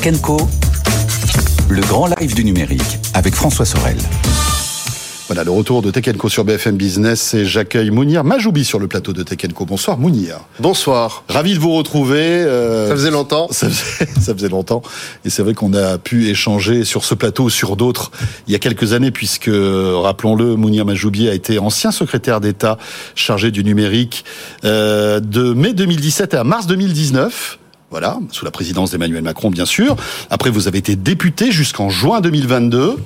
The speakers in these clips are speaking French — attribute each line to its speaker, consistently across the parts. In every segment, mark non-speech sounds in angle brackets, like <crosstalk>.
Speaker 1: Tech Co. Le grand live du numérique avec François Sorel.
Speaker 2: Voilà, le retour de Tech Co sur BFM Business et j'accueille Mounir Majoubi sur le plateau de Tech Co. Bonsoir Mounir.
Speaker 3: Bonsoir.
Speaker 2: Ravi de vous retrouver.
Speaker 3: Euh, ça faisait longtemps. <laughs>
Speaker 2: Ça faisait, ça faisait longtemps. Et c'est vrai qu'on a pu échanger sur ce plateau ou sur d'autres il y a quelques années puisque, rappelons-le, Mounir Majoubi a été ancien secrétaire d'État chargé du numérique euh, de mai 2017 à mars 2019. Voilà, sous la présidence d'Emmanuel Macron, bien sûr. Après, vous avez été député jusqu'en juin 2022.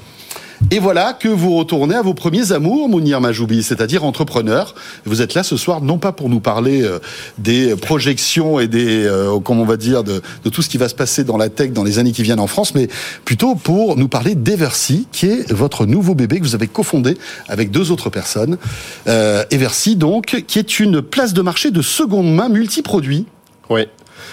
Speaker 2: Et voilà que vous retournez à vos premiers amours, Mounir Majoubi, c'est-à-dire entrepreneur. Vous êtes là ce soir non pas pour nous parler euh, des projections et des, euh, comment on va dire, de, tout ce qui va se passer dans la tech dans les années qui viennent en France, mais plutôt pour nous parler d'Eversi, qui est votre nouveau bébé que vous avez cofondé avec deux autres personnes. Euh, Eversi, donc, qui est une place de marché de seconde main multiproduit.
Speaker 3: Oui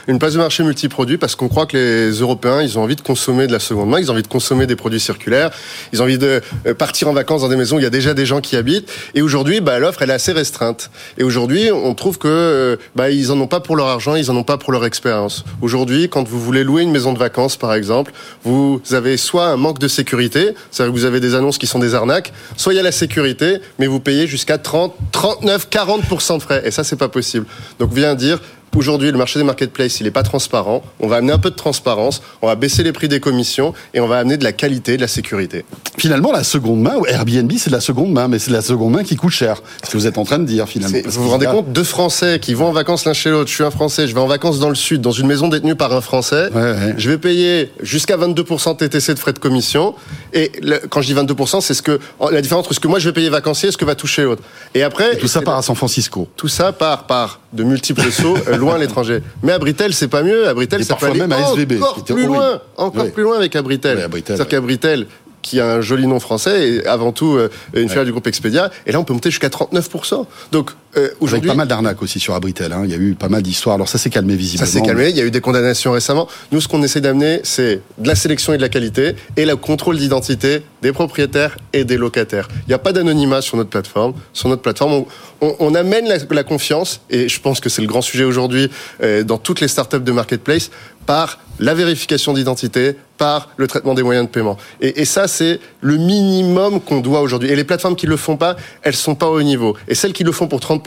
Speaker 3: une place de marché multiproduit parce qu'on croit que les Européens, ils ont envie de consommer de la seconde main, ils ont envie de consommer des produits circulaires, ils ont envie de euh, partir en vacances dans des maisons où il y a déjà des gens qui habitent. Et aujourd'hui, bah, l'offre, elle est assez restreinte. Et aujourd'hui, on trouve que euh, bah, ils en ont pas pour leur argent, ils en ont pas pour leur expérience. Aujourd'hui, quand vous voulez louer une maison de vacances, par exemple, vous avez soit un manque de sécurité, c'est-à-dire que vous avez des annonces qui sont des arnaques, soit il y a la sécurité, mais vous payez jusqu'à 30, 39, 40% de frais. Et ça, c'est pas possible. Donc, vient dire, Aujourd'hui, le marché des marketplaces, il n'est pas transparent. On va amener un peu de transparence, on va baisser les prix des commissions et on va amener de la qualité, de la sécurité.
Speaker 2: Finalement, la seconde main, Airbnb, c'est de la seconde main, mais c'est de la seconde main qui coûte cher. Ce que vous êtes en train de dire, finalement.
Speaker 3: Vous vous rendez compte Deux Français qui vont en vacances l'un chez l'autre. Je suis un Français, je vais en vacances dans le Sud, dans une maison détenue par un Français. Je vais payer jusqu'à 22% TTC de frais de commission. Et quand je dis 22%, c'est ce que la différence entre ce que moi je vais payer vacancier et ce que va toucher l'autre.
Speaker 2: Et après, tout ça part à San Francisco.
Speaker 3: Tout ça part par de multiples sauts euh, loin à l'étranger. Mais à Britel, c'est pas mieux. À Britel, ça peut aller même à SVB, encore plus loin, encore plus loin avec Abritel. C'est-à-dire qu'Abritel, qui a un joli nom français et avant tout euh, une filiale du groupe Expedia. Et là, on peut monter jusqu'à 39%. Donc
Speaker 2: euh, aujourd'hui, pas mal d'arnaques aussi sur Abritel. Hein. Il y a eu pas mal d'histoires. Alors ça s'est calmé visiblement.
Speaker 3: Ça s'est calmé. Il y a eu des condamnations récemment. Nous, ce qu'on essaie d'amener, c'est de la sélection et de la qualité et le contrôle d'identité des propriétaires et des locataires. Il n'y a pas d'anonymat sur notre plateforme. Sur notre plateforme, on, amène la, confiance et je pense que c'est le grand sujet aujourd'hui euh, dans toutes les startups de marketplace par la vérification d'identité, par le traitement des moyens de paiement. Et, et ça, c'est le minimum qu'on doit aujourd'hui. Et les plateformes qui le font pas, elles sont pas au niveau. Et celles qui le font pour 30%,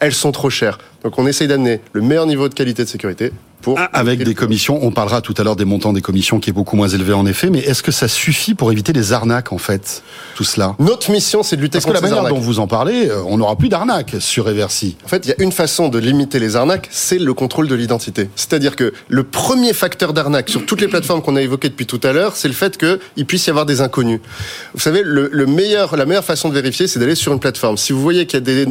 Speaker 3: elles sont trop chères. Donc on essaye d'amener le meilleur niveau de qualité de sécurité pour...
Speaker 2: Ah, avec des commissions, on parlera tout à l'heure des montants des commissions qui est beaucoup moins élevé en effet, mais est-ce que ça suffit pour éviter les arnaques en fait, tout cela?
Speaker 3: Notre mission, c'est de lutter
Speaker 2: contre
Speaker 3: les
Speaker 2: arnaques. Parce que la manière dont vous en parlez, euh, on n'aura plus d'arnaques sur Eversi.
Speaker 3: En fait, il y a une façon de limiter les arnaques, c'est le contrôle de l'identité. C'est-à-dire que le premier facteur d'arnaque sur toutes les plateformes qu'on a évoquées depuis tout à l'heure, c'est le fait qu'il puisse y avoir des inconnus. Vous savez, le, le meilleur, la meilleure façon de vérifier, c'est d'aller sur une plateforme. Si vous voyez qu'il y a des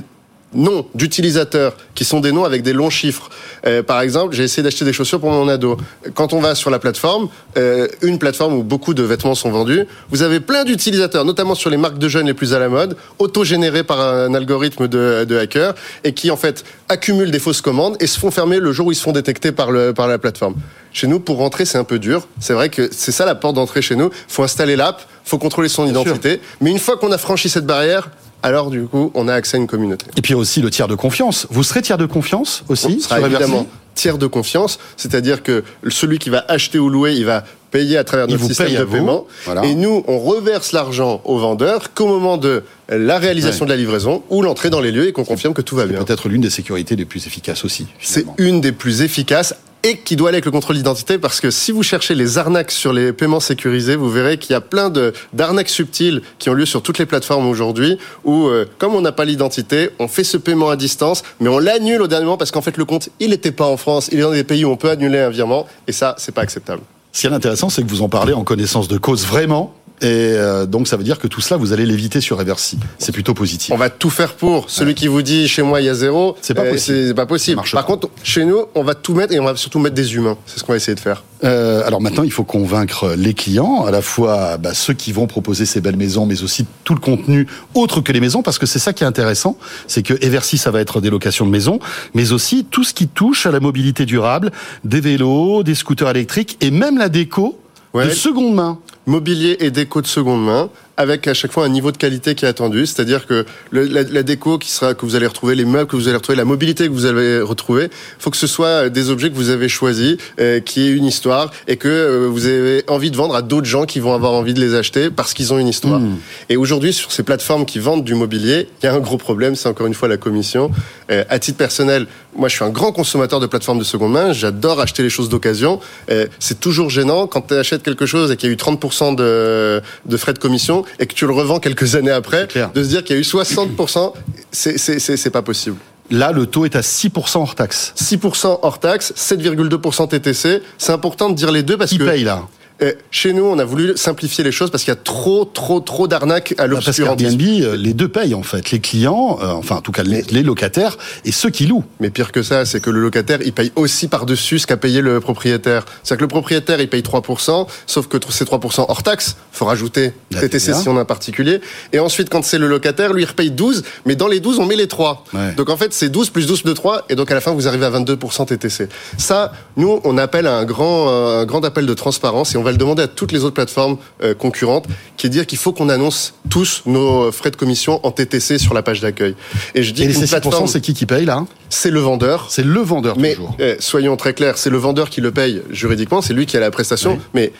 Speaker 3: noms d'utilisateurs qui sont des noms avec des longs chiffres. Euh, par exemple, j'ai essayé d'acheter des chaussures pour mon ado. Quand on va sur la plateforme, euh, une plateforme où beaucoup de vêtements sont vendus, vous avez plein d'utilisateurs, notamment sur les marques de jeunes les plus à la mode, auto-générés par un algorithme de, de hackers et qui en fait accumulent des fausses commandes et se font fermer le jour où ils se font détecter par, le, par la plateforme. Chez nous, pour rentrer, c'est un peu dur. C'est vrai que c'est ça la porte d'entrée chez nous. faut installer l'app, faut contrôler son identité. Mais une fois qu'on a franchi cette barrière, alors du coup, on a accès à une communauté.
Speaker 2: Et puis aussi le tiers de confiance. Vous serez tiers de confiance aussi
Speaker 3: on sera évidemment tiers de confiance, c'est-à-dire que celui qui va acheter ou louer, il va payer à travers notre système de paiement. Et nous, on reverse l'argent au vendeur qu'au moment de la réalisation de la livraison ou l'entrée dans les lieux et qu'on confirme que tout va bien.
Speaker 2: Peut-être l'une des sécurités les plus efficaces aussi.
Speaker 3: C'est une des plus efficaces et qui doit aller avec le contrôle d'identité parce que si vous cherchez les arnaques sur les paiements sécurisés, vous verrez qu'il y a plein de d'arnaques subtiles qui ont lieu sur toutes les plateformes aujourd'hui où euh, comme on n'a pas l'identité, on fait ce paiement à distance, mais on l'annule au dernier moment parce qu'en fait le compte il n'était pas en France, il est dans des pays où on peut annuler un virement et ça c'est pas acceptable.
Speaker 2: Ce qui est intéressant, c'est que vous en parlez en connaissance de cause vraiment. Et euh, donc ça veut dire que tout cela, vous allez l'éviter sur Eversi. C'est plutôt positif.
Speaker 3: On va tout faire pour. Celui qui vous dit chez moi il y a zéro, c'est pas euh, possible. C'est pas possible. Par contre, chez nous, on va tout mettre et on va surtout mettre des humains. C'est ce qu'on va essayer de faire.
Speaker 2: Euh, alors maintenant, il faut convaincre les clients, à la fois bah, ceux qui vont proposer ces belles maisons, mais aussi tout le contenu autre que les maisons, parce que c'est ça qui est intéressant, c'est que Eversi, ça va être des locations de maisons, mais aussi tout ce qui touche à la mobilité durable, des vélos, des scooters électriques et même la déco de seconde main.
Speaker 3: Mobilier et déco de seconde main avec à chaque fois un niveau de qualité qui est attendu, c'est-à-dire que le, la, la, déco qui sera que vous allez retrouver, les meubles que vous allez retrouver, la mobilité que vous allez retrouver, faut que ce soit des objets que vous avez choisis, euh, qui aient une histoire et que euh, vous avez envie de vendre à d'autres gens qui vont avoir envie de les acheter parce qu'ils ont une histoire. Mmh. Et aujourd'hui, sur ces plateformes qui vendent du mobilier, il y a un gros problème, c'est encore une fois la commission. Euh, à titre personnel, moi, je suis un grand consommateur de plateformes de seconde main. J'adore acheter les choses d'occasion. Euh, c'est toujours gênant quand tu achètes quelque chose et qu'il y a eu 30% de, de frais de commission et que tu le revends quelques années après, de se dire qu'il y a eu 60%, c'est pas possible.
Speaker 2: Là, le taux est à 6% hors taxe.
Speaker 3: 6% hors taxe, 7,2% TTC. C'est important de dire les deux parce
Speaker 2: Qui
Speaker 3: que...
Speaker 2: paye là?
Speaker 3: Euh, chez nous, on a voulu simplifier les choses parce qu'il y a trop, trop, trop d'arnaques à l'obscurantisme.
Speaker 2: Parce Airbnb, les deux payent en fait, les clients, euh, enfin en tout cas les, les, locataires et ceux qui louent.
Speaker 3: Mais pire que ça, c'est que le locataire, il paye aussi par-dessus ce qu'a payé le propriétaire. C'est-à-dire que le propriétaire, il paye 3%, sauf que ces 3% hors taxe, faut rajouter la TTC si on a un particulier. Et ensuite, quand c'est le locataire, lui, il repaye 12, mais dans les 12, on met les 3. Ouais. Donc en fait, c'est 12 plus 12 de 3, et donc à la fin, vous arrivez à 22% TTC. Ça, nous, on appelle à un grand, euh, un grand appel de transparence et on va le demander à toutes les autres plateformes euh, concurrentes, qui est dire qu'il faut qu'on annonce tous nos frais de commission en TTC sur la page d'accueil.
Speaker 2: Et je dis et les plateforme, c'est qui qui paye là
Speaker 3: C'est le vendeur.
Speaker 2: C'est le vendeur
Speaker 3: mais,
Speaker 2: toujours.
Speaker 3: Euh, soyons très clairs, c'est le vendeur qui le paye juridiquement, c'est lui qui a la prestation, oui. mais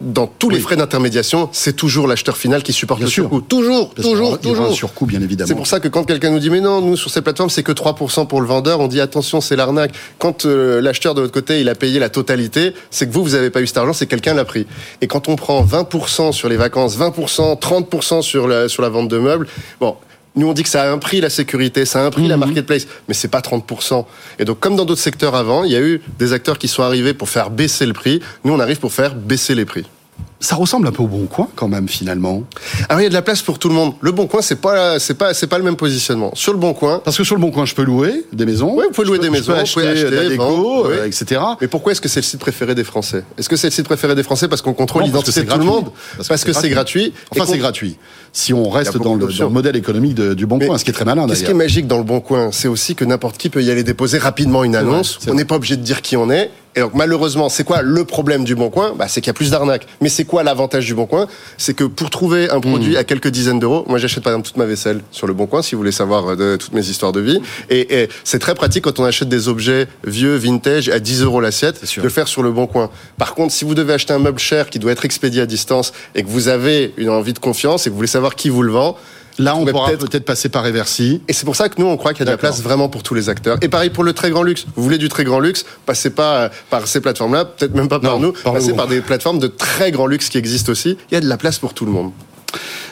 Speaker 3: dans tous oui. les frais d'intermédiation, c'est toujours l'acheteur final qui supporte
Speaker 2: bien
Speaker 3: le
Speaker 2: sûr.
Speaker 3: surcoût. Toujours,
Speaker 2: Parce
Speaker 3: toujours, toujours.
Speaker 2: un surcoût, bien évidemment.
Speaker 3: C'est pour ça que quand quelqu'un nous dit mais non, nous sur ces plateformes c'est que 3% pour le vendeur, on dit attention c'est l'arnaque. Quand euh, l'acheteur de l'autre côté il a payé la totalité, c'est que vous vous avez pas eu cet argent, c'est que quelqu'un l'a pris. Et quand on prend 20% sur les vacances, 20%, 30% sur la sur la vente de meubles, bon, nous, on dit que ça a un prix la sécurité, ça a un prix mmh. la marketplace, mais c'est pas 30%. Et donc, comme dans d'autres secteurs avant, il y a eu des acteurs qui sont arrivés pour faire baisser le prix. Nous, on arrive pour faire baisser les prix.
Speaker 2: Ça ressemble un peu au Bon Coin quand même finalement.
Speaker 3: Alors il y a de la place pour tout le monde. Le Bon Coin c'est pas c'est pas c'est pas le même positionnement. Sur le Bon Coin
Speaker 2: parce que sur le Bon Coin je peux louer des maisons.
Speaker 3: Oui, vous pouvez louer
Speaker 2: peux,
Speaker 3: des maisons,
Speaker 2: vous pouvez acheter,
Speaker 3: acheter
Speaker 2: de la déco,
Speaker 3: vendre,
Speaker 2: euh,
Speaker 3: oui.
Speaker 2: etc.
Speaker 3: Mais pourquoi est-ce que c'est le site préféré des Français? Est-ce que c'est le site préféré des Français? Parce qu'on contrôle l'identité de tout le monde Parce que c'est gratuit.
Speaker 2: Enfin c'est gratuit. Si on reste dans le, dans le, modèle économique de, du Bon Coin, ce qui est très malin d'ailleurs.
Speaker 3: Ce qui est magique dans le Bon Coin, c'est aussi que n'importe qui peut y aller déposer rapidement une annonce. On n'est pas obligé de dire qui on est. Et donc malheureusement, c'est quoi le problème du Bon Coin? Bah, C'est qu'il y a plus d'arnaques. Mais c'est quoi l'avantage du Bon Coin? C'est que pour trouver un produit mmh. à quelques dizaines d'euros, moi j'achète par exemple toute ma vaisselle sur le Bon Coin, si vous voulez savoir de, toutes mes histoires de vie. Et, et c'est très pratique quand on achète des objets vieux, vintage, à 10 euros l'assiette, de le faire sur le Bon Coin. Par contre, si vous devez acheter un meuble cher qui doit être expédié à distance et que vous avez une envie de confiance et que vous voulez savoir qui vous le vend,
Speaker 2: Là, on pourra peut-être peut passer par Eversi.
Speaker 3: Et c'est pour ça que nous, on croit qu'il y a de la place vraiment pour tous les acteurs. Et pareil pour le très grand luxe. Vous voulez du très grand luxe, passez pas par ces plateformes-là, peut-être même pas par nous,
Speaker 2: par
Speaker 3: passez
Speaker 2: nous.
Speaker 3: par des plateformes de très grand luxe qui existent aussi. Il y a de la place pour tout le monde.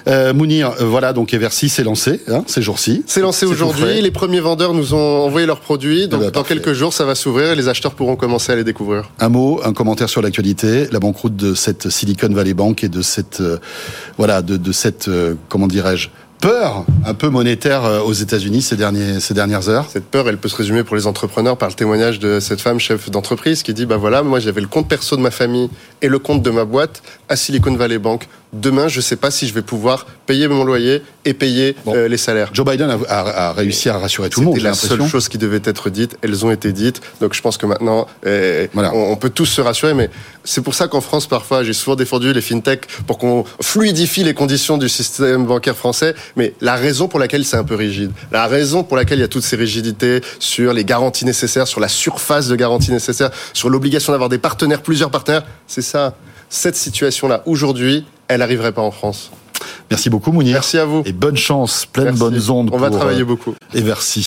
Speaker 2: Euh, Mounir, euh, voilà, donc Eversi s'est lancé hein, ces jours-ci.
Speaker 3: C'est lancé aujourd'hui. Les premiers vendeurs nous ont envoyé leurs produits. Donc,
Speaker 2: bah,
Speaker 3: dans
Speaker 2: parfait.
Speaker 3: quelques jours, ça va s'ouvrir et les acheteurs pourront commencer à les découvrir.
Speaker 2: Un mot, un commentaire sur l'actualité, la banqueroute de cette Silicon Valley Bank et de cette, euh, voilà, de, de cette, euh, comment dirais-je, peur un peu monétaire euh, aux États-Unis ces, ces dernières heures
Speaker 3: Cette peur, elle peut se résumer pour les entrepreneurs par le témoignage de cette femme chef d'entreprise qui dit bah voilà, moi j'avais le compte perso de ma famille et le compte de ma boîte à Silicon Valley Bank. Demain, je ne sais pas si je vais pouvoir payer mon loyer et payer bon. euh, les salaires.
Speaker 2: Joe Biden a, a, a réussi à rassurer tout le monde.
Speaker 3: C'était la seule chose qui devait être dite. Elles ont été dites. Donc je pense que maintenant, voilà. on, on, peut tous se rassurer. Mais c'est pour ça qu'en France, parfois, j'ai souvent défendu les fintechs pour qu'on fluidifie les conditions du système bancaire français. Mais la raison pour laquelle c'est un peu rigide, la raison pour laquelle il y a toutes ces rigidités sur les garanties nécessaires, sur la surface de garantie nécessaire, sur l'obligation d'avoir des partenaires, plusieurs partenaires, c'est ça. Cette situation-là, aujourd'hui, elle n'arriverait pas en France.
Speaker 2: Merci beaucoup, Mounir.
Speaker 3: Merci à vous.
Speaker 2: Et bonne chance, pleine
Speaker 3: Merci.
Speaker 2: bonnes ondes.
Speaker 3: On va travailler beaucoup.
Speaker 2: Et merci.